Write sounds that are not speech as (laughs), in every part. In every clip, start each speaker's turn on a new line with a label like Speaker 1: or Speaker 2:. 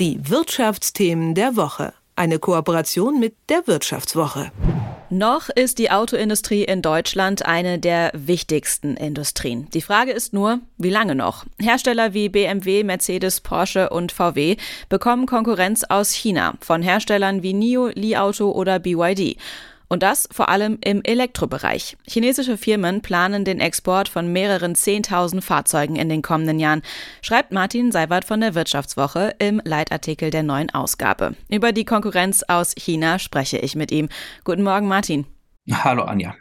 Speaker 1: Die Wirtschaftsthemen der Woche. Eine Kooperation mit der Wirtschaftswoche.
Speaker 2: Noch ist die Autoindustrie in Deutschland eine der wichtigsten Industrien. Die Frage ist nur, wie lange noch? Hersteller wie BMW, Mercedes, Porsche und VW bekommen Konkurrenz aus China von Herstellern wie NIO, Li Auto oder BYD. Und das vor allem im Elektrobereich. Chinesische Firmen planen den Export von mehreren 10.000 Fahrzeugen in den kommenden Jahren, schreibt Martin Seiwert von der Wirtschaftswoche im Leitartikel der neuen Ausgabe. Über die Konkurrenz aus China spreche ich mit ihm. Guten Morgen, Martin.
Speaker 3: Hallo, Anja.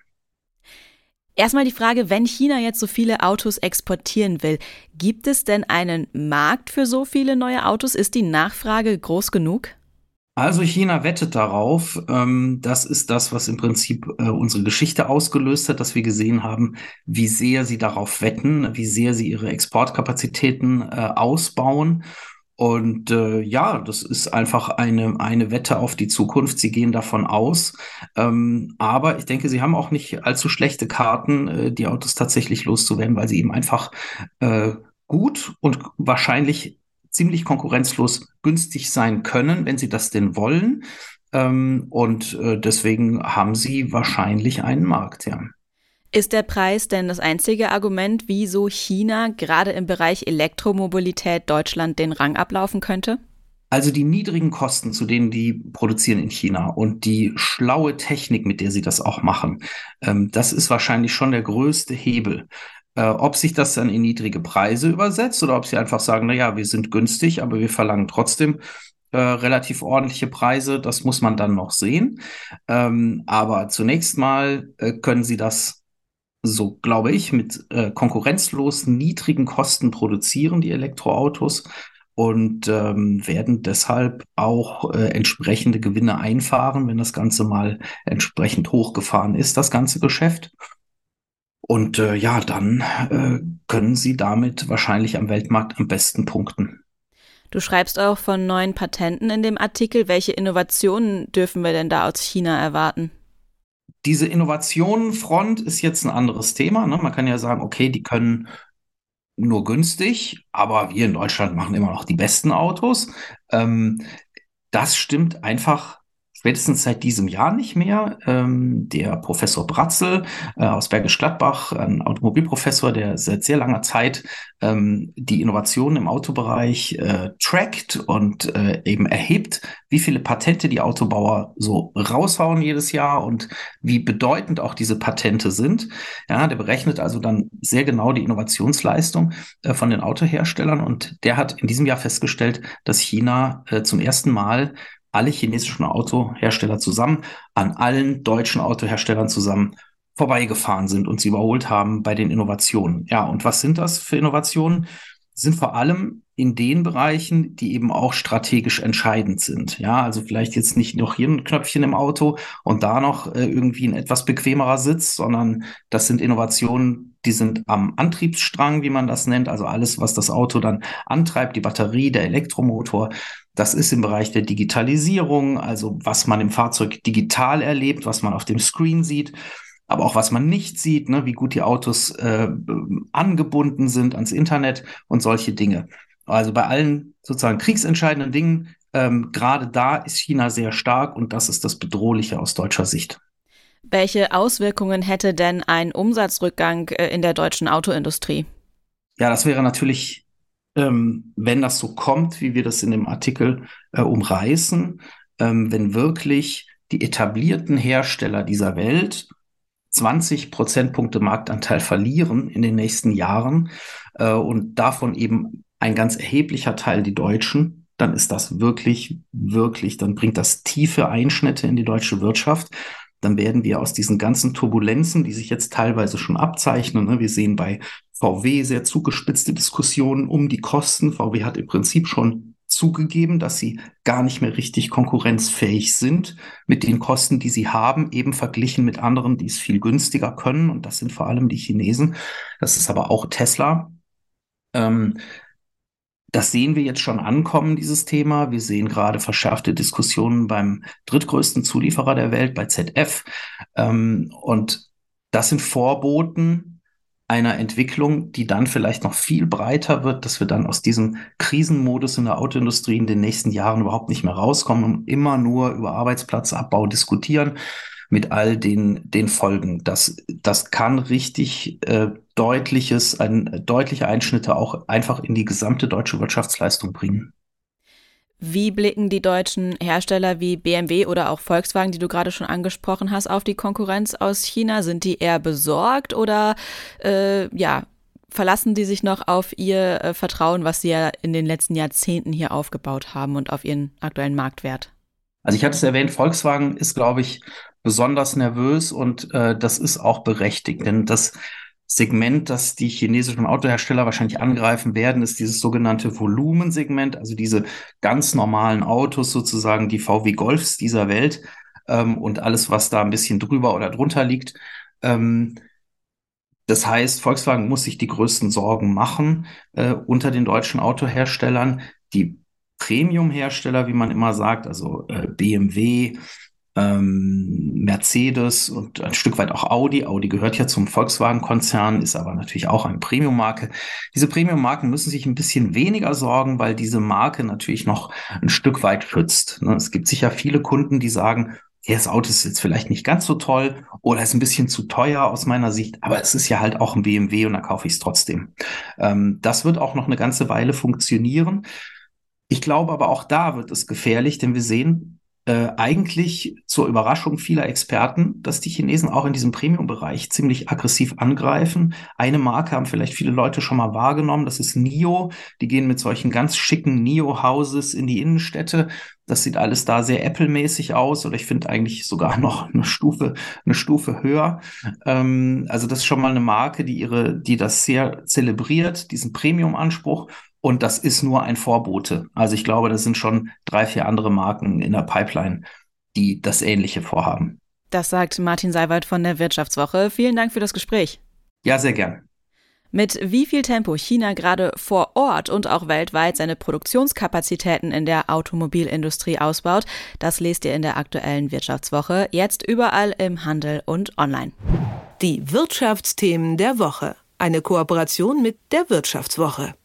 Speaker 2: Erstmal die Frage, wenn China jetzt so viele Autos exportieren will, gibt es denn einen Markt für so viele neue Autos? Ist die Nachfrage groß genug?
Speaker 3: Also China wettet darauf. Ähm, das ist das, was im Prinzip äh, unsere Geschichte ausgelöst hat, dass wir gesehen haben, wie sehr sie darauf wetten, wie sehr sie ihre Exportkapazitäten äh, ausbauen. Und äh, ja, das ist einfach eine, eine Wette auf die Zukunft. Sie gehen davon aus. Ähm, aber ich denke, sie haben auch nicht allzu schlechte Karten, äh, die Autos tatsächlich loszuwerden, weil sie eben einfach äh, gut und wahrscheinlich ziemlich konkurrenzlos günstig sein können, wenn sie das denn wollen. Ähm, und äh, deswegen haben sie wahrscheinlich einen Markt, ja.
Speaker 2: Ist der Preis denn das einzige Argument, wieso China gerade im Bereich Elektromobilität Deutschland den Rang ablaufen könnte?
Speaker 3: Also die niedrigen Kosten, zu denen die produzieren in China und die schlaue Technik, mit der sie das auch machen, ähm, das ist wahrscheinlich schon der größte Hebel. Äh, ob sich das dann in niedrige Preise übersetzt oder ob sie einfach sagen, na ja, wir sind günstig, aber wir verlangen trotzdem äh, relativ ordentliche Preise, das muss man dann noch sehen. Ähm, aber zunächst mal äh, können sie das so glaube ich, mit äh, konkurrenzlos niedrigen Kosten produzieren, die Elektroautos, und ähm, werden deshalb auch äh, entsprechende Gewinne einfahren, wenn das Ganze mal entsprechend hochgefahren ist, das ganze Geschäft. Und äh, ja, dann äh, können sie damit wahrscheinlich am Weltmarkt am besten punkten.
Speaker 2: Du schreibst auch von neuen Patenten in dem Artikel. Welche Innovationen dürfen wir denn da aus China erwarten?
Speaker 3: Diese Innovationenfront ist jetzt ein anderes Thema. Ne? Man kann ja sagen, okay, die können nur günstig, aber wir in Deutschland machen immer noch die besten Autos. Ähm, das stimmt einfach spätestens seit diesem Jahr nicht mehr. Ähm, der Professor Bratzel äh, aus Bergisch Gladbach, ein Automobilprofessor, der seit sehr langer Zeit ähm, die Innovationen im Autobereich äh, trackt und äh, eben erhebt, wie viele Patente die Autobauer so raushauen jedes Jahr und wie bedeutend auch diese Patente sind. Ja, der berechnet also dann sehr genau die Innovationsleistung äh, von den Autoherstellern und der hat in diesem Jahr festgestellt, dass China äh, zum ersten Mal alle chinesischen Autohersteller zusammen an allen deutschen Autoherstellern zusammen vorbeigefahren sind und sie überholt haben bei den Innovationen. Ja, und was sind das für Innovationen? Sind vor allem in den Bereichen, die eben auch strategisch entscheidend sind. Ja, also vielleicht jetzt nicht noch hier ein Knöpfchen im Auto und da noch äh, irgendwie ein etwas bequemerer Sitz, sondern das sind Innovationen, die sind am Antriebsstrang, wie man das nennt, also alles, was das Auto dann antreibt, die Batterie, der Elektromotor. Das ist im Bereich der Digitalisierung, also was man im Fahrzeug digital erlebt, was man auf dem Screen sieht, aber auch was man nicht sieht, ne, wie gut die Autos äh, angebunden sind ans Internet und solche Dinge. Also bei allen sozusagen kriegsentscheidenden Dingen, ähm, gerade da ist China sehr stark und das ist das Bedrohliche aus deutscher Sicht.
Speaker 2: Welche Auswirkungen hätte denn ein Umsatzrückgang äh, in der deutschen Autoindustrie?
Speaker 3: Ja, das wäre natürlich ähm, wenn das so kommt, wie wir das in dem Artikel äh, umreißen, ähm, wenn wirklich die etablierten Hersteller dieser Welt 20 Prozentpunkte Marktanteil verlieren in den nächsten Jahren äh, und davon eben ein ganz erheblicher Teil die Deutschen, dann ist das wirklich, wirklich, dann bringt das tiefe Einschnitte in die deutsche Wirtschaft. Dann werden wir aus diesen ganzen Turbulenzen, die sich jetzt teilweise schon abzeichnen, ne, wir sehen bei VW sehr zugespitzte Diskussionen um die Kosten. VW hat im Prinzip schon zugegeben, dass sie gar nicht mehr richtig konkurrenzfähig sind mit den Kosten, die sie haben, eben verglichen mit anderen, die es viel günstiger können. Und das sind vor allem die Chinesen. Das ist aber auch Tesla. Ähm, das sehen wir jetzt schon ankommen, dieses Thema. Wir sehen gerade verschärfte Diskussionen beim drittgrößten Zulieferer der Welt, bei ZF. Ähm, und das sind Vorboten einer Entwicklung, die dann vielleicht noch viel breiter wird, dass wir dann aus diesem Krisenmodus in der Autoindustrie in den nächsten Jahren überhaupt nicht mehr rauskommen und immer nur über Arbeitsplatzabbau diskutieren mit all den, den Folgen. Das, das kann richtig äh, deutliches, ein, deutliche Einschnitte auch einfach in die gesamte deutsche Wirtschaftsleistung bringen.
Speaker 2: Wie blicken die deutschen Hersteller wie BMW oder auch Volkswagen, die du gerade schon angesprochen hast, auf die Konkurrenz aus China? Sind die eher besorgt oder äh, ja, verlassen die sich noch auf ihr äh, Vertrauen, was sie ja in den letzten Jahrzehnten hier aufgebaut haben und auf ihren aktuellen Marktwert?
Speaker 3: Also ich hatte es erwähnt, Volkswagen ist, glaube ich, besonders nervös und äh, das ist auch berechtigt, denn das Segment, das die chinesischen Autohersteller wahrscheinlich angreifen werden, ist dieses sogenannte Volumensegment, also diese ganz normalen Autos sozusagen, die VW Golfs dieser Welt ähm, und alles, was da ein bisschen drüber oder drunter liegt. Ähm, das heißt, Volkswagen muss sich die größten Sorgen machen äh, unter den deutschen Autoherstellern. Die Premium-Hersteller, wie man immer sagt, also äh, BMW, ähm, Mercedes und ein Stück weit auch Audi. Audi gehört ja zum Volkswagen-Konzern, ist aber natürlich auch eine Premium-Marke. Diese Premium-Marken müssen sich ein bisschen weniger sorgen, weil diese Marke natürlich noch ein Stück weit schützt. Ne? Es gibt sicher viele Kunden, die sagen, ja, das Auto ist jetzt vielleicht nicht ganz so toll oder ist ein bisschen zu teuer aus meiner Sicht, aber es ist ja halt auch ein BMW und da kaufe ich es trotzdem. Ähm, das wird auch noch eine ganze Weile funktionieren. Ich glaube aber auch da wird es gefährlich, denn wir sehen, äh, eigentlich zur Überraschung vieler Experten, dass die Chinesen auch in diesem Premium-Bereich ziemlich aggressiv angreifen. Eine Marke haben vielleicht viele Leute schon mal wahrgenommen, das ist NIO. Die gehen mit solchen ganz schicken NIO-Houses in die Innenstädte. Das sieht alles da sehr Apple-mäßig aus oder ich finde eigentlich sogar (laughs) noch eine Stufe, eine Stufe höher. Ähm, also das ist schon mal eine Marke, die ihre, die das sehr zelebriert, diesen Premium-Anspruch. Und das ist nur ein Vorbote. Also ich glaube, das sind schon drei, vier andere Marken in der Pipeline, die das Ähnliche vorhaben.
Speaker 2: Das sagt Martin Seiwald von der Wirtschaftswoche. Vielen Dank für das Gespräch.
Speaker 3: Ja, sehr gern.
Speaker 2: Mit wie viel Tempo China gerade vor Ort und auch weltweit seine Produktionskapazitäten in der Automobilindustrie ausbaut, das lest ihr in der aktuellen Wirtschaftswoche, jetzt überall im Handel und online.
Speaker 1: Die Wirtschaftsthemen der Woche. Eine Kooperation mit der Wirtschaftswoche.